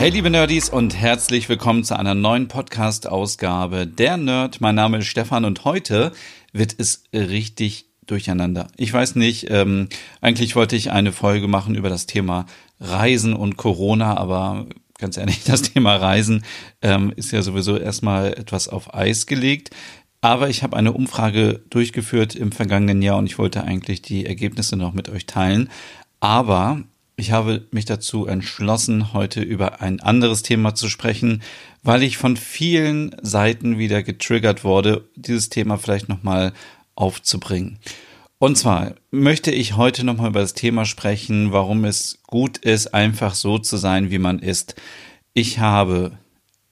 Hey liebe Nerdies und herzlich willkommen zu einer neuen Podcast-Ausgabe der Nerd. Mein Name ist Stefan und heute wird es richtig durcheinander. Ich weiß nicht, ähm, eigentlich wollte ich eine Folge machen über das Thema Reisen und Corona, aber ganz ehrlich, das Thema Reisen ähm, ist ja sowieso erstmal etwas auf Eis gelegt. Aber ich habe eine Umfrage durchgeführt im vergangenen Jahr und ich wollte eigentlich die Ergebnisse noch mit euch teilen. Aber ich habe mich dazu entschlossen, heute über ein anderes Thema zu sprechen, weil ich von vielen Seiten wieder getriggert wurde, dieses Thema vielleicht nochmal aufzubringen. Und zwar möchte ich heute nochmal über das Thema sprechen, warum es gut ist, einfach so zu sein, wie man ist. Ich habe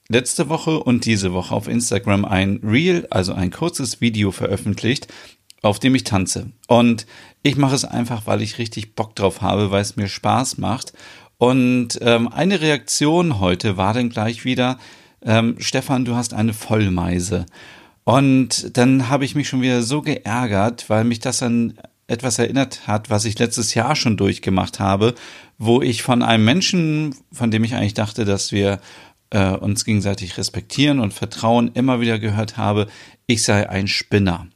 letzte Woche und diese Woche auf Instagram ein Reel, also ein kurzes Video veröffentlicht, auf dem ich tanze. Und ich mache es einfach, weil ich richtig Bock drauf habe, weil es mir Spaß macht. Und ähm, eine Reaktion heute war dann gleich wieder, ähm, Stefan, du hast eine Vollmeise. Und dann habe ich mich schon wieder so geärgert, weil mich das an etwas erinnert hat, was ich letztes Jahr schon durchgemacht habe, wo ich von einem Menschen, von dem ich eigentlich dachte, dass wir äh, uns gegenseitig respektieren und vertrauen, immer wieder gehört habe, ich sei ein Spinner.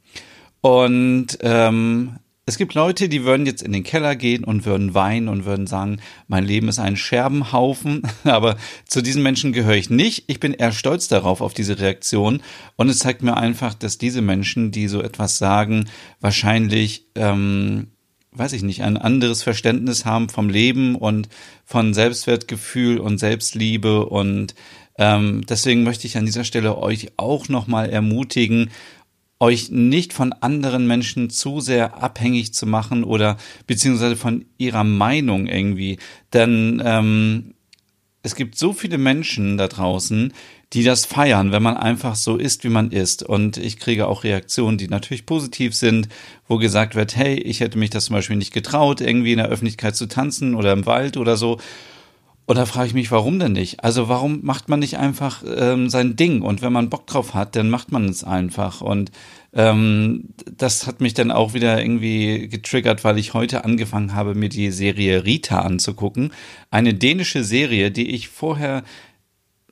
Und ähm, es gibt Leute, die würden jetzt in den Keller gehen und würden weinen und würden sagen, mein Leben ist ein Scherbenhaufen. Aber zu diesen Menschen gehöre ich nicht. Ich bin eher stolz darauf, auf diese Reaktion. Und es zeigt mir einfach, dass diese Menschen, die so etwas sagen, wahrscheinlich, ähm, weiß ich nicht, ein anderes Verständnis haben vom Leben und von Selbstwertgefühl und Selbstliebe. Und ähm, deswegen möchte ich an dieser Stelle euch auch nochmal ermutigen, euch nicht von anderen Menschen zu sehr abhängig zu machen oder beziehungsweise von ihrer Meinung irgendwie. Denn ähm, es gibt so viele Menschen da draußen, die das feiern, wenn man einfach so ist, wie man ist. Und ich kriege auch Reaktionen, die natürlich positiv sind, wo gesagt wird, hey, ich hätte mich das zum Beispiel nicht getraut, irgendwie in der Öffentlichkeit zu tanzen oder im Wald oder so. Und da frage ich mich, warum denn nicht? Also warum macht man nicht einfach ähm, sein Ding? Und wenn man Bock drauf hat, dann macht man es einfach. Und ähm, das hat mich dann auch wieder irgendwie getriggert, weil ich heute angefangen habe, mir die Serie Rita anzugucken. Eine dänische Serie, die ich vorher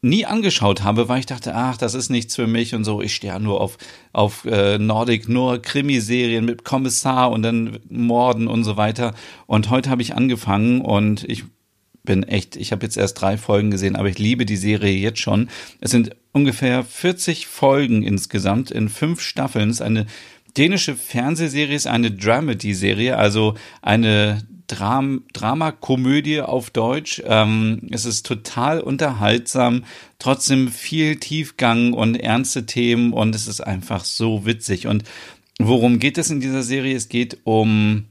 nie angeschaut habe, weil ich dachte, ach, das ist nichts für mich und so. Ich stehe ja nur auf, auf äh, Nordic, nur Krimiserien mit Kommissar und dann Morden und so weiter. Und heute habe ich angefangen und ich bin echt, ich habe jetzt erst drei Folgen gesehen, aber ich liebe die Serie jetzt schon. Es sind ungefähr 40 Folgen insgesamt in fünf Staffeln. Es ist eine dänische Fernsehserie, ist eine Dramedy-Serie, also eine Dram Dramakomödie auf Deutsch. Ähm, es ist total unterhaltsam, trotzdem viel Tiefgang und ernste Themen und es ist einfach so witzig. Und worum geht es in dieser Serie? Es geht um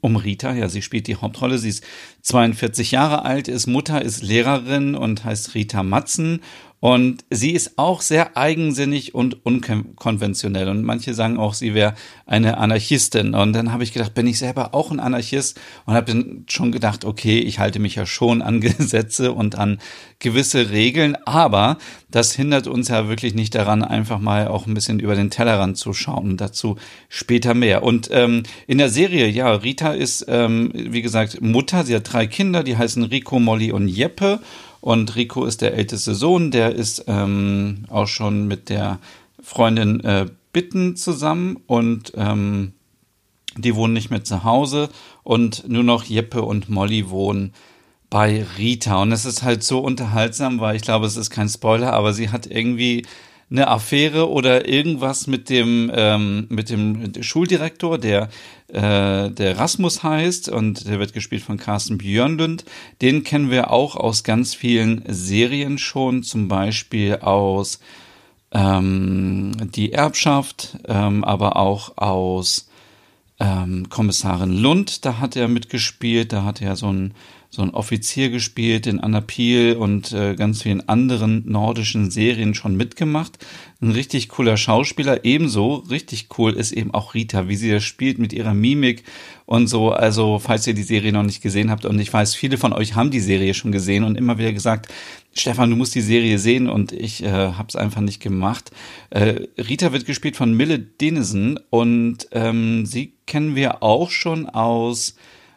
um Rita. Ja, sie spielt die Hauptrolle. Sie ist 42 Jahre alt, ist Mutter, ist Lehrerin und heißt Rita Matzen und sie ist auch sehr eigensinnig und unkonventionell. Und manche sagen auch, sie wäre eine Anarchistin. Und dann habe ich gedacht, bin ich selber auch ein Anarchist? Und habe dann schon gedacht, okay, ich halte mich ja schon an Gesetze und an gewisse Regeln. Aber das hindert uns ja wirklich nicht daran, einfach mal auch ein bisschen über den Tellerrand zu schauen. Und dazu später mehr. Und ähm, in der Serie, ja, Rita ist, ähm, wie gesagt, Mutter. Sie hat drei Kinder, die heißen Rico, Molly und Jeppe. Und Rico ist der älteste Sohn, der ist ähm, auch schon mit der Freundin äh, Bitten zusammen und ähm, die wohnen nicht mehr zu Hause und nur noch Jeppe und Molly wohnen bei Rita. Und es ist halt so unterhaltsam, weil ich glaube, es ist kein Spoiler, aber sie hat irgendwie eine Affäre oder irgendwas mit dem ähm, mit dem Schuldirektor, der äh, der Rasmus heißt und der wird gespielt von Carsten Björnlund. Den kennen wir auch aus ganz vielen Serien schon, zum Beispiel aus ähm, Die Erbschaft, ähm, aber auch aus ähm, Kommissarin Lund. Da hat er mitgespielt. Da hat er so ein so ein Offizier gespielt in Anna Piel und äh, ganz vielen anderen nordischen Serien schon mitgemacht. Ein richtig cooler Schauspieler. Ebenso richtig cool ist eben auch Rita, wie sie das spielt mit ihrer Mimik und so. Also, falls ihr die Serie noch nicht gesehen habt und ich weiß, viele von euch haben die Serie schon gesehen und immer wieder gesagt, Stefan, du musst die Serie sehen und ich äh, habe es einfach nicht gemacht. Äh, Rita wird gespielt von Mille Denison und ähm, sie kennen wir auch schon aus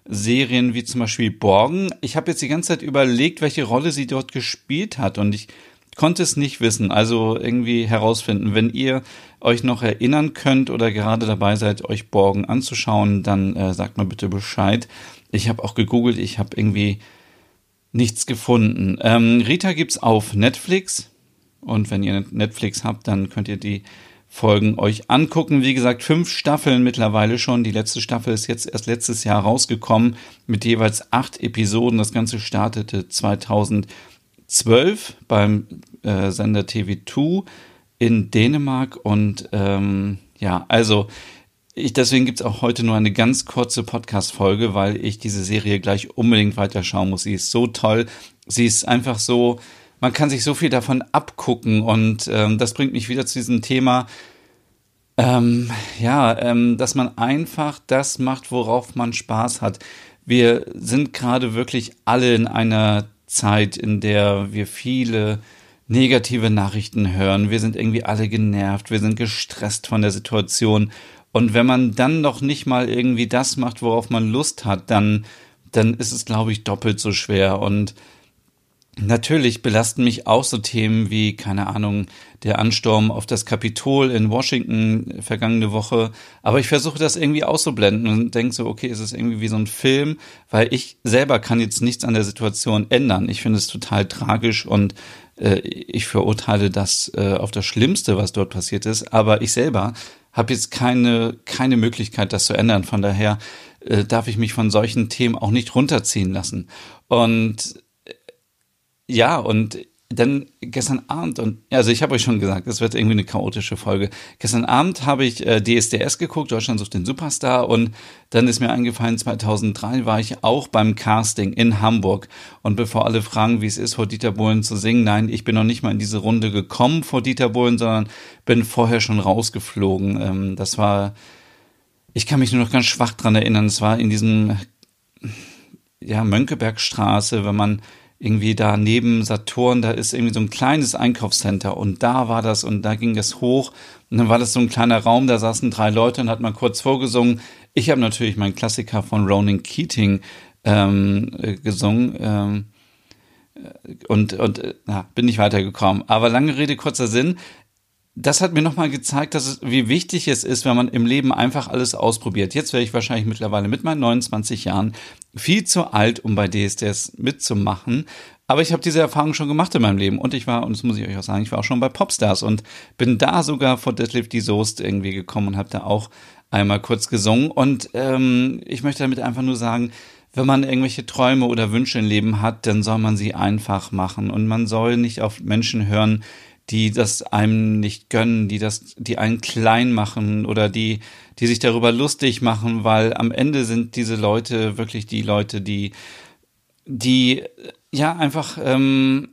Serien wie zum Beispiel Borgen. Ich habe jetzt die ganze Zeit überlegt, welche Rolle sie dort gespielt hat und ich konnte es nicht wissen, also irgendwie herausfinden. Wenn ihr euch noch erinnern könnt oder gerade dabei seid, euch Borgen anzuschauen, dann äh, sagt mal bitte Bescheid. Ich habe auch gegoogelt, ich habe irgendwie nichts gefunden. Ähm, Rita gibt's auf Netflix und wenn ihr Netflix habt, dann könnt ihr die Folgen euch angucken. Wie gesagt, fünf Staffeln mittlerweile schon. Die letzte Staffel ist jetzt erst letztes Jahr rausgekommen mit jeweils acht Episoden. Das Ganze startete 2012 beim äh, Sender TV2 in Dänemark und ähm, ja, also ich, deswegen gibt's auch heute nur eine ganz kurze Podcast-Folge, weil ich diese Serie gleich unbedingt weiterschauen muss. Sie ist so toll. Sie ist einfach so, man kann sich so viel davon abgucken und ähm, das bringt mich wieder zu diesem Thema, ähm, ja, ähm, dass man einfach das macht, worauf man Spaß hat. Wir sind gerade wirklich alle in einer Zeit, in der wir viele negative Nachrichten hören. Wir sind irgendwie alle genervt, wir sind gestresst von der Situation. Und wenn man dann noch nicht mal irgendwie das macht, worauf man Lust hat, dann, dann ist es, glaube ich, doppelt so schwer. Und Natürlich belasten mich auch so Themen wie, keine Ahnung, der Ansturm auf das Kapitol in Washington vergangene Woche. Aber ich versuche das irgendwie auszublenden und denke so, okay, es ist irgendwie wie so ein Film, weil ich selber kann jetzt nichts an der Situation ändern. Ich finde es total tragisch und äh, ich verurteile das äh, auf das Schlimmste, was dort passiert ist. Aber ich selber habe jetzt keine, keine Möglichkeit, das zu ändern. Von daher äh, darf ich mich von solchen Themen auch nicht runterziehen lassen. Und ja, und dann gestern Abend und also ich habe euch schon gesagt, es wird irgendwie eine chaotische Folge. Gestern Abend habe ich äh, DSDS geguckt, Deutschland sucht den Superstar und dann ist mir eingefallen, 2003 war ich auch beim Casting in Hamburg und bevor alle fragen, wie es ist, vor Dieter Bohlen zu singen, nein, ich bin noch nicht mal in diese Runde gekommen vor Dieter Bohlen, sondern bin vorher schon rausgeflogen. Ähm, das war, ich kann mich nur noch ganz schwach dran erinnern, es war in diesem ja Mönckebergstraße, wenn man irgendwie da neben Saturn, da ist irgendwie so ein kleines Einkaufscenter und da war das und da ging es hoch und dann war das so ein kleiner Raum, da saßen drei Leute und hat man kurz vorgesungen. Ich habe natürlich meinen Klassiker von Ronan Keating ähm, äh, gesungen ähm, und, und äh, na, bin nicht weitergekommen. Aber lange Rede, kurzer Sinn das hat mir nochmal gezeigt, dass es, wie wichtig es ist, wenn man im Leben einfach alles ausprobiert. Jetzt wäre ich wahrscheinlich mittlerweile mit meinen 29 Jahren viel zu alt, um bei DSDS mitzumachen. Aber ich habe diese Erfahrung schon gemacht in meinem Leben und ich war, und das muss ich euch auch sagen, ich war auch schon bei Popstars und bin da sogar vor Deadlift die Soest irgendwie gekommen und habe da auch einmal kurz gesungen. Und ähm, ich möchte damit einfach nur sagen, wenn man irgendwelche Träume oder Wünsche im Leben hat, dann soll man sie einfach machen und man soll nicht auf Menschen hören, die das einem nicht gönnen, die das, die einen klein machen oder die, die sich darüber lustig machen, weil am Ende sind diese Leute wirklich die Leute, die, die ja einfach ähm,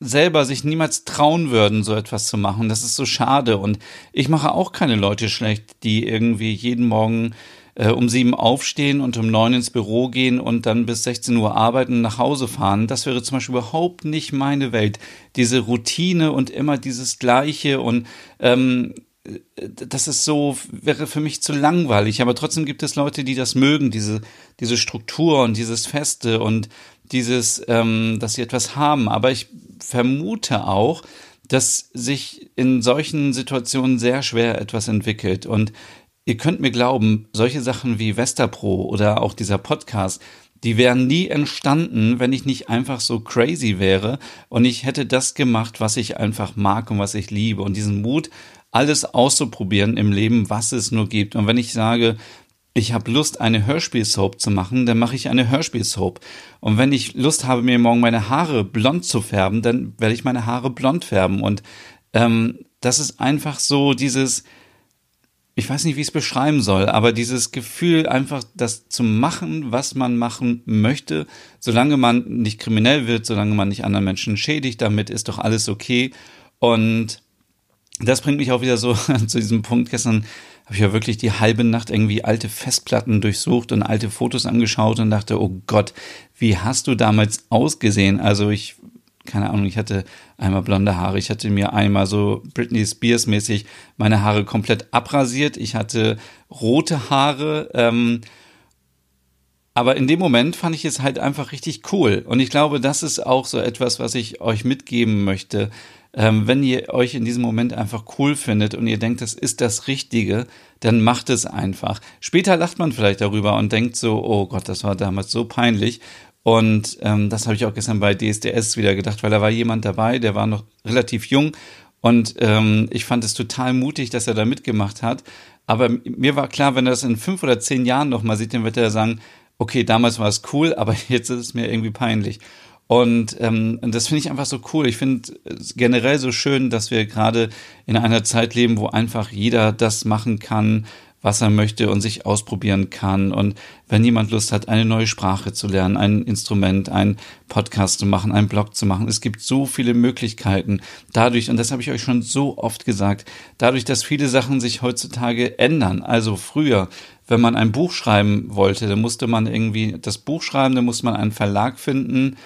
selber sich niemals trauen würden, so etwas zu machen. Das ist so schade. Und ich mache auch keine Leute schlecht, die irgendwie jeden Morgen äh, um sieben aufstehen und um neun ins Büro gehen und dann bis 16 Uhr arbeiten und nach Hause fahren. Das wäre zum Beispiel überhaupt nicht meine Welt. Diese Routine und immer dieses Gleiche und ähm, das ist so, wäre für mich zu langweilig. Aber trotzdem gibt es Leute, die das mögen, diese, diese Struktur und dieses Feste und dieses, ähm, dass sie etwas haben. Aber ich vermute auch, dass sich in solchen Situationen sehr schwer etwas entwickelt. Und ihr könnt mir glauben, solche Sachen wie Westerpro oder auch dieser Podcast, die wären nie entstanden, wenn ich nicht einfach so crazy wäre und ich hätte das gemacht, was ich einfach mag und was ich liebe und diesen Mut, alles auszuprobieren im Leben, was es nur gibt. Und wenn ich sage, ich habe Lust, eine Hörspielsoap zu machen, dann mache ich eine Hörspielsoap. Und wenn ich Lust habe, mir morgen meine Haare blond zu färben, dann werde ich meine Haare blond färben. Und ähm, das ist einfach so dieses, ich weiß nicht, wie ich es beschreiben soll, aber dieses Gefühl, einfach das zu machen, was man machen möchte, solange man nicht kriminell wird, solange man nicht anderen Menschen schädigt, damit ist doch alles okay. Und das bringt mich auch wieder so zu diesem Punkt. Gestern habe ich ja wirklich die halbe Nacht irgendwie alte Festplatten durchsucht und alte Fotos angeschaut und dachte, oh Gott, wie hast du damals ausgesehen? Also ich keine Ahnung, ich hatte einmal blonde Haare, ich hatte mir einmal so Britney Spears mäßig meine Haare komplett abrasiert, ich hatte rote Haare, ähm, aber in dem Moment fand ich es halt einfach richtig cool. Und ich glaube, das ist auch so etwas, was ich euch mitgeben möchte. Ähm, wenn ihr euch in diesem Moment einfach cool findet und ihr denkt, das ist das Richtige, dann macht es einfach. Später lacht man vielleicht darüber und denkt so, oh Gott, das war damals so peinlich. Und ähm, das habe ich auch gestern bei DSDS wieder gedacht, weil da war jemand dabei, der war noch relativ jung und ähm, ich fand es total mutig, dass er da mitgemacht hat. Aber mir war klar, wenn er das in fünf oder zehn Jahren nochmal sieht, dann wird er sagen, okay, damals war es cool, aber jetzt ist es mir irgendwie peinlich. Und ähm, das finde ich einfach so cool. Ich finde generell so schön, dass wir gerade in einer Zeit leben, wo einfach jeder das machen kann, was er möchte und sich ausprobieren kann. Und wenn jemand Lust hat, eine neue Sprache zu lernen, ein Instrument, einen Podcast zu machen, einen Blog zu machen, es gibt so viele Möglichkeiten. Dadurch, und das habe ich euch schon so oft gesagt, dadurch, dass viele Sachen sich heutzutage ändern. Also früher, wenn man ein Buch schreiben wollte, dann musste man irgendwie das Buch schreiben, dann musste man einen Verlag finden,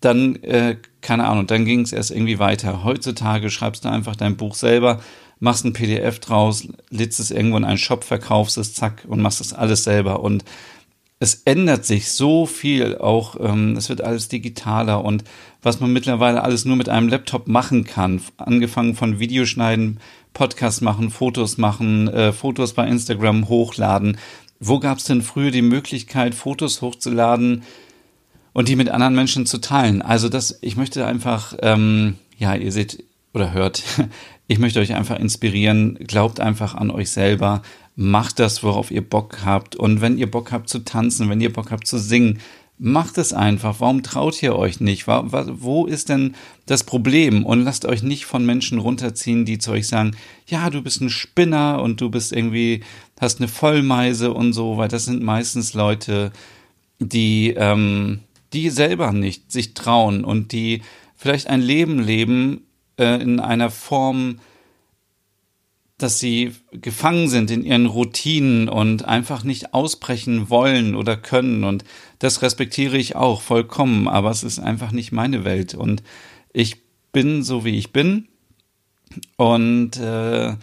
dann, äh, keine Ahnung, dann ging es erst irgendwie weiter. Heutzutage schreibst du einfach dein Buch selber machst ein PDF draus, lädst es irgendwo in einen Shop, verkaufst es, zack, und machst es alles selber. Und es ändert sich so viel, auch ähm, es wird alles digitaler und was man mittlerweile alles nur mit einem Laptop machen kann, angefangen von Videoschneiden, Podcast machen, Fotos machen, äh, Fotos bei Instagram hochladen. Wo gab es denn früher die Möglichkeit, Fotos hochzuladen und die mit anderen Menschen zu teilen? Also das, ich möchte einfach, ähm, ja, ihr seht oder hört, ich möchte euch einfach inspirieren, glaubt einfach an euch selber, macht das, worauf ihr Bock habt. Und wenn ihr Bock habt zu tanzen, wenn ihr Bock habt zu singen, macht es einfach. Warum traut ihr euch nicht? Wo ist denn das Problem? Und lasst euch nicht von Menschen runterziehen, die zu euch sagen, ja, du bist ein Spinner und du bist irgendwie, hast eine Vollmeise und so, weil das sind meistens Leute, die, ähm, die selber nicht sich trauen und die vielleicht ein Leben leben, äh, in einer Form, dass sie gefangen sind in ihren Routinen und einfach nicht ausbrechen wollen oder können. Und das respektiere ich auch vollkommen, aber es ist einfach nicht meine Welt. Und ich bin so, wie ich bin. Und äh,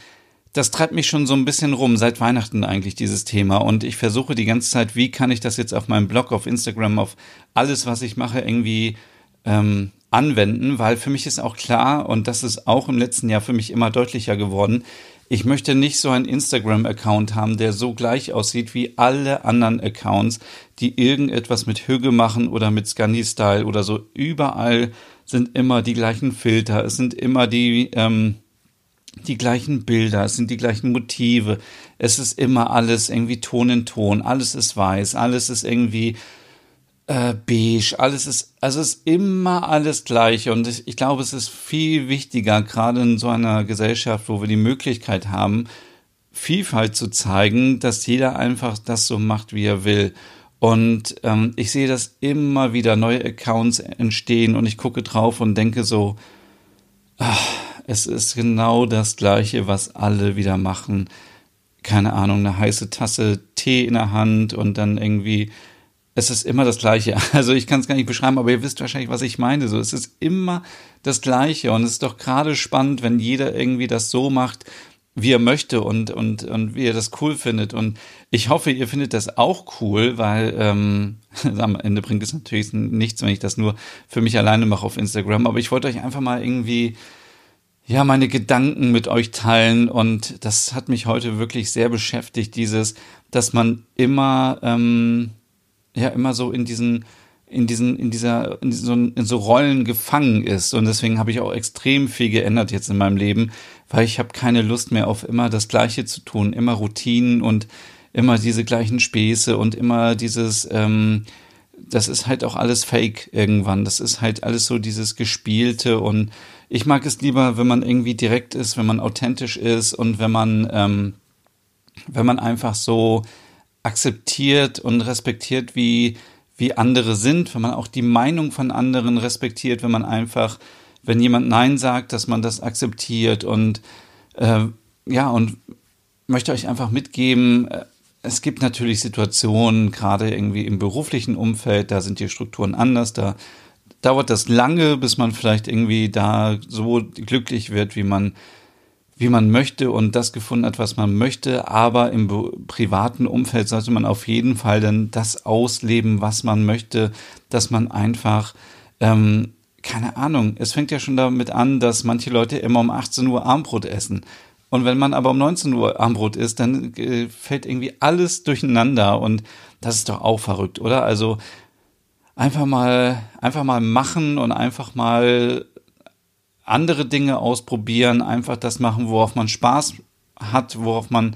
das treibt mich schon so ein bisschen rum, seit Weihnachten eigentlich dieses Thema. Und ich versuche die ganze Zeit, wie kann ich das jetzt auf meinem Blog, auf Instagram, auf alles, was ich mache, irgendwie ähm, anwenden, weil für mich ist auch klar, und das ist auch im letzten Jahr für mich immer deutlicher geworden, ich möchte nicht so einen Instagram-Account haben, der so gleich aussieht wie alle anderen Accounts, die irgendetwas mit Hüge machen oder mit Scandi-Style oder so. Überall sind immer die gleichen Filter, es sind immer die, ähm, die gleichen Bilder, es sind die gleichen Motive, es ist immer alles irgendwie Ton in Ton, alles ist weiß, alles ist irgendwie äh, beige, alles ist, also es ist immer alles gleich und ich, ich glaube, es ist viel wichtiger, gerade in so einer Gesellschaft, wo wir die Möglichkeit haben, Vielfalt zu zeigen, dass jeder einfach das so macht, wie er will. Und ähm, ich sehe, dass immer wieder neue Accounts entstehen und ich gucke drauf und denke so, ach, es ist genau das Gleiche, was alle wieder machen. Keine Ahnung, eine heiße Tasse Tee in der Hand und dann irgendwie es ist immer das Gleiche. Also ich kann es gar nicht beschreiben, aber ihr wisst wahrscheinlich, was ich meine. So, es ist immer das Gleiche und es ist doch gerade spannend, wenn jeder irgendwie das so macht, wie er möchte und und und wie er das cool findet. Und ich hoffe, ihr findet das auch cool, weil ähm, am Ende bringt es natürlich nichts, wenn ich das nur für mich alleine mache auf Instagram. Aber ich wollte euch einfach mal irgendwie ja meine Gedanken mit euch teilen und das hat mich heute wirklich sehr beschäftigt. Dieses, dass man immer ähm, ja immer so in diesen in diesen in dieser in so, in so Rollen gefangen ist und deswegen habe ich auch extrem viel geändert jetzt in meinem Leben, weil ich habe keine Lust mehr auf immer das Gleiche zu tun, immer Routinen und immer diese gleichen Späße und immer dieses ähm, das ist halt auch alles Fake irgendwann. Das ist halt alles so dieses Gespielte und ich mag es lieber, wenn man irgendwie direkt ist, wenn man authentisch ist und wenn man ähm, wenn man einfach so akzeptiert und respektiert, wie, wie andere sind, wenn man auch die Meinung von anderen respektiert, wenn man einfach, wenn jemand Nein sagt, dass man das akzeptiert und äh, ja, und möchte euch einfach mitgeben, äh, es gibt natürlich Situationen, gerade irgendwie im beruflichen Umfeld, da sind die Strukturen anders, da dauert das lange, bis man vielleicht irgendwie da so glücklich wird, wie man wie man möchte und das gefunden hat, was man möchte. Aber im privaten Umfeld sollte man auf jeden Fall dann das ausleben, was man möchte, dass man einfach, ähm, keine Ahnung, es fängt ja schon damit an, dass manche Leute immer um 18 Uhr Armbrot essen. Und wenn man aber um 19 Uhr Armbrot isst, dann äh, fällt irgendwie alles durcheinander und das ist doch auch verrückt, oder? Also einfach mal, einfach mal machen und einfach mal andere Dinge ausprobieren, einfach das machen, worauf man Spaß hat, worauf man,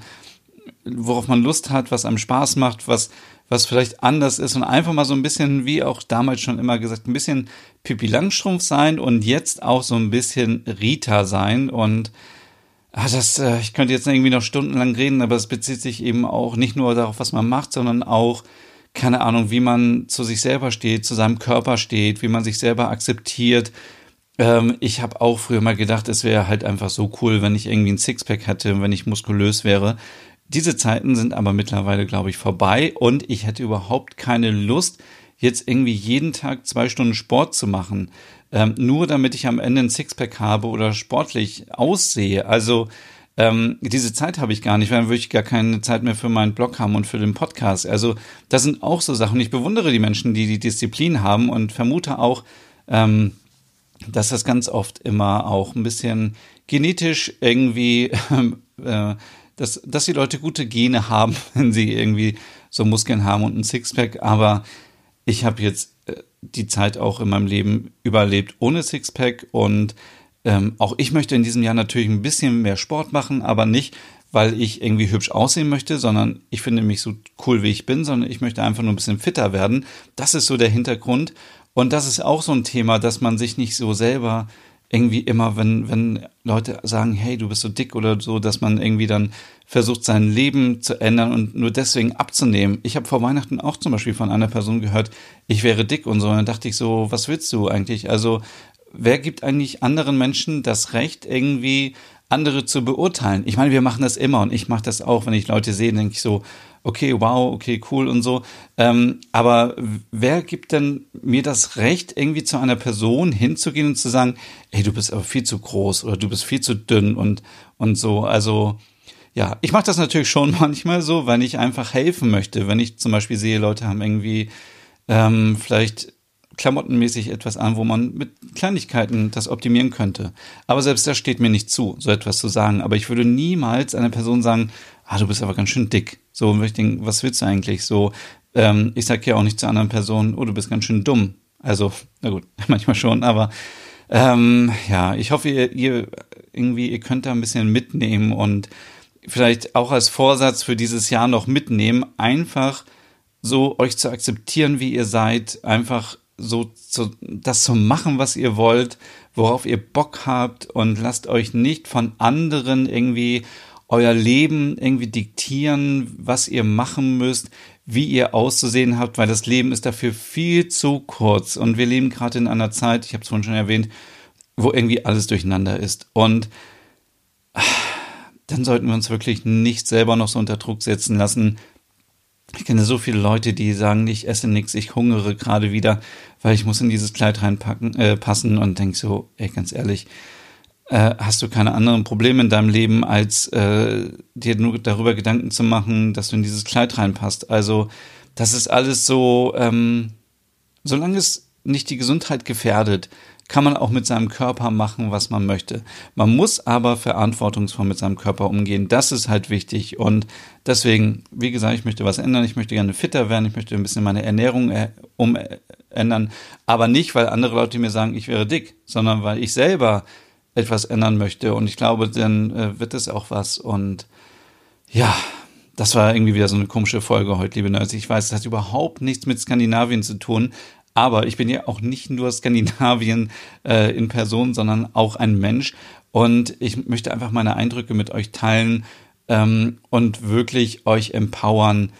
worauf man Lust hat, was einem Spaß macht, was, was vielleicht anders ist und einfach mal so ein bisschen, wie auch damals schon immer gesagt, ein bisschen Pippi Langstrumpf sein und jetzt auch so ein bisschen Rita sein und ah, das, äh, ich könnte jetzt irgendwie noch stundenlang reden, aber es bezieht sich eben auch nicht nur darauf, was man macht, sondern auch, keine Ahnung, wie man zu sich selber steht, zu seinem Körper steht, wie man sich selber akzeptiert, ähm, ich habe auch früher mal gedacht, es wäre halt einfach so cool, wenn ich irgendwie ein Sixpack hätte, wenn ich muskulös wäre. Diese Zeiten sind aber mittlerweile, glaube ich, vorbei und ich hätte überhaupt keine Lust, jetzt irgendwie jeden Tag zwei Stunden Sport zu machen, ähm, nur damit ich am Ende ein Sixpack habe oder sportlich aussehe. Also ähm, diese Zeit habe ich gar nicht, weil dann würde ich gar keine Zeit mehr für meinen Blog haben und für den Podcast. Also das sind auch so Sachen. Ich bewundere die Menschen, die die Disziplin haben und vermute auch, ähm, dass das ganz oft immer auch ein bisschen genetisch irgendwie, äh, dass, dass die Leute gute Gene haben, wenn sie irgendwie so Muskeln haben und ein Sixpack. Aber ich habe jetzt äh, die Zeit auch in meinem Leben überlebt ohne Sixpack und ähm, auch ich möchte in diesem Jahr natürlich ein bisschen mehr Sport machen, aber nicht, weil ich irgendwie hübsch aussehen möchte, sondern ich finde mich so cool, wie ich bin, sondern ich möchte einfach nur ein bisschen fitter werden. Das ist so der Hintergrund. Und das ist auch so ein Thema, dass man sich nicht so selber irgendwie immer, wenn, wenn Leute sagen, hey, du bist so dick oder so, dass man irgendwie dann versucht, sein Leben zu ändern und nur deswegen abzunehmen. Ich habe vor Weihnachten auch zum Beispiel von einer Person gehört, ich wäre dick und so. Und dann dachte ich so, was willst du eigentlich? Also, wer gibt eigentlich anderen Menschen das Recht, irgendwie andere zu beurteilen? Ich meine, wir machen das immer und ich mache das auch, wenn ich Leute sehe, denke ich so, okay, wow, okay, cool und so. Ähm, aber wer gibt denn mir das Recht, irgendwie zu einer Person hinzugehen und zu sagen, ey, du bist aber viel zu groß oder du bist viel zu dünn und, und so. Also, ja, ich mache das natürlich schon manchmal so, wenn ich einfach helfen möchte. Wenn ich zum Beispiel sehe, Leute haben irgendwie ähm, vielleicht klamottenmäßig etwas an, wo man mit Kleinigkeiten das optimieren könnte. Aber selbst das steht mir nicht zu, so etwas zu sagen. Aber ich würde niemals einer Person sagen, ah, du bist aber ganz schön dick. So, und ich denke, was willst du eigentlich? So, ähm, ich sage ja auch nicht zu anderen Personen, oh, du bist ganz schön dumm. Also, na gut, manchmal schon, aber ähm, ja, ich hoffe, ihr, ihr irgendwie, ihr könnt da ein bisschen mitnehmen und vielleicht auch als Vorsatz für dieses Jahr noch mitnehmen, einfach so euch zu akzeptieren, wie ihr seid, einfach so zu, das zu machen, was ihr wollt, worauf ihr Bock habt und lasst euch nicht von anderen irgendwie euer Leben irgendwie diktieren, was ihr machen müsst, wie ihr auszusehen habt, weil das Leben ist dafür viel zu kurz. Und wir leben gerade in einer Zeit, ich habe es vorhin schon erwähnt, wo irgendwie alles durcheinander ist. Und dann sollten wir uns wirklich nicht selber noch so unter Druck setzen lassen, ich kenne so viele Leute, die sagen, ich esse nichts, ich hungere gerade wieder, weil ich muss in dieses Kleid reinpacken, äh, passen und denk so, ey, ganz ehrlich, äh, hast du keine anderen Probleme in deinem Leben, als äh, dir nur darüber Gedanken zu machen, dass du in dieses Kleid reinpasst. Also, das ist alles so, ähm, solange es nicht die Gesundheit gefährdet, kann man auch mit seinem Körper machen, was man möchte. Man muss aber verantwortungsvoll mit seinem Körper umgehen. Das ist halt wichtig. Und deswegen, wie gesagt, ich möchte was ändern. Ich möchte gerne fitter werden. Ich möchte ein bisschen meine Ernährung äh, umändern. Aber nicht, weil andere Leute mir sagen, ich wäre dick, sondern weil ich selber etwas ändern möchte. Und ich glaube, dann äh, wird es auch was. Und ja, das war irgendwie wieder so eine komische Folge heute, liebe Nerds. Ich weiß, es hat überhaupt nichts mit Skandinavien zu tun. Aber ich bin ja auch nicht nur Skandinavien äh, in Person, sondern auch ein Mensch. Und ich möchte einfach meine Eindrücke mit euch teilen, ähm, und wirklich euch empowern.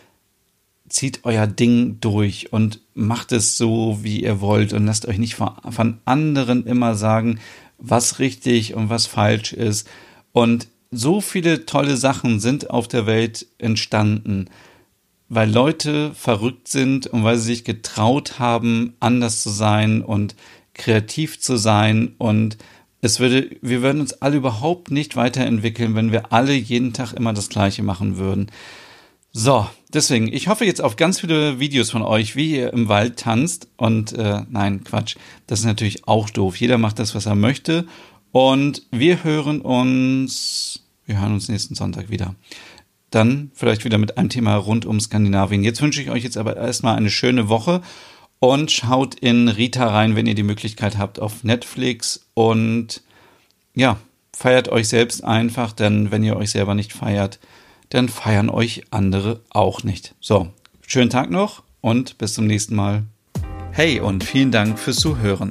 Zieht euer Ding durch und macht es so, wie ihr wollt und lasst euch nicht von anderen immer sagen, was richtig und was falsch ist. Und so viele tolle Sachen sind auf der Welt entstanden, weil Leute verrückt sind und weil sie sich getraut haben, anders zu sein und kreativ zu sein und es würde, wir würden uns alle überhaupt nicht weiterentwickeln, wenn wir alle jeden Tag immer das Gleiche machen würden. So, deswegen, ich hoffe jetzt auf ganz viele Videos von euch, wie ihr im Wald tanzt. Und äh, nein, Quatsch, das ist natürlich auch doof. Jeder macht das, was er möchte. Und wir hören uns, wir hören uns nächsten Sonntag wieder. Dann vielleicht wieder mit einem Thema rund um Skandinavien. Jetzt wünsche ich euch jetzt aber erstmal eine schöne Woche und schaut in Rita rein, wenn ihr die Möglichkeit habt, auf Netflix und ja, feiert euch selbst einfach, denn wenn ihr euch selber nicht feiert, dann feiern euch andere auch nicht. So, schönen Tag noch und bis zum nächsten Mal. Hey und vielen Dank fürs Zuhören.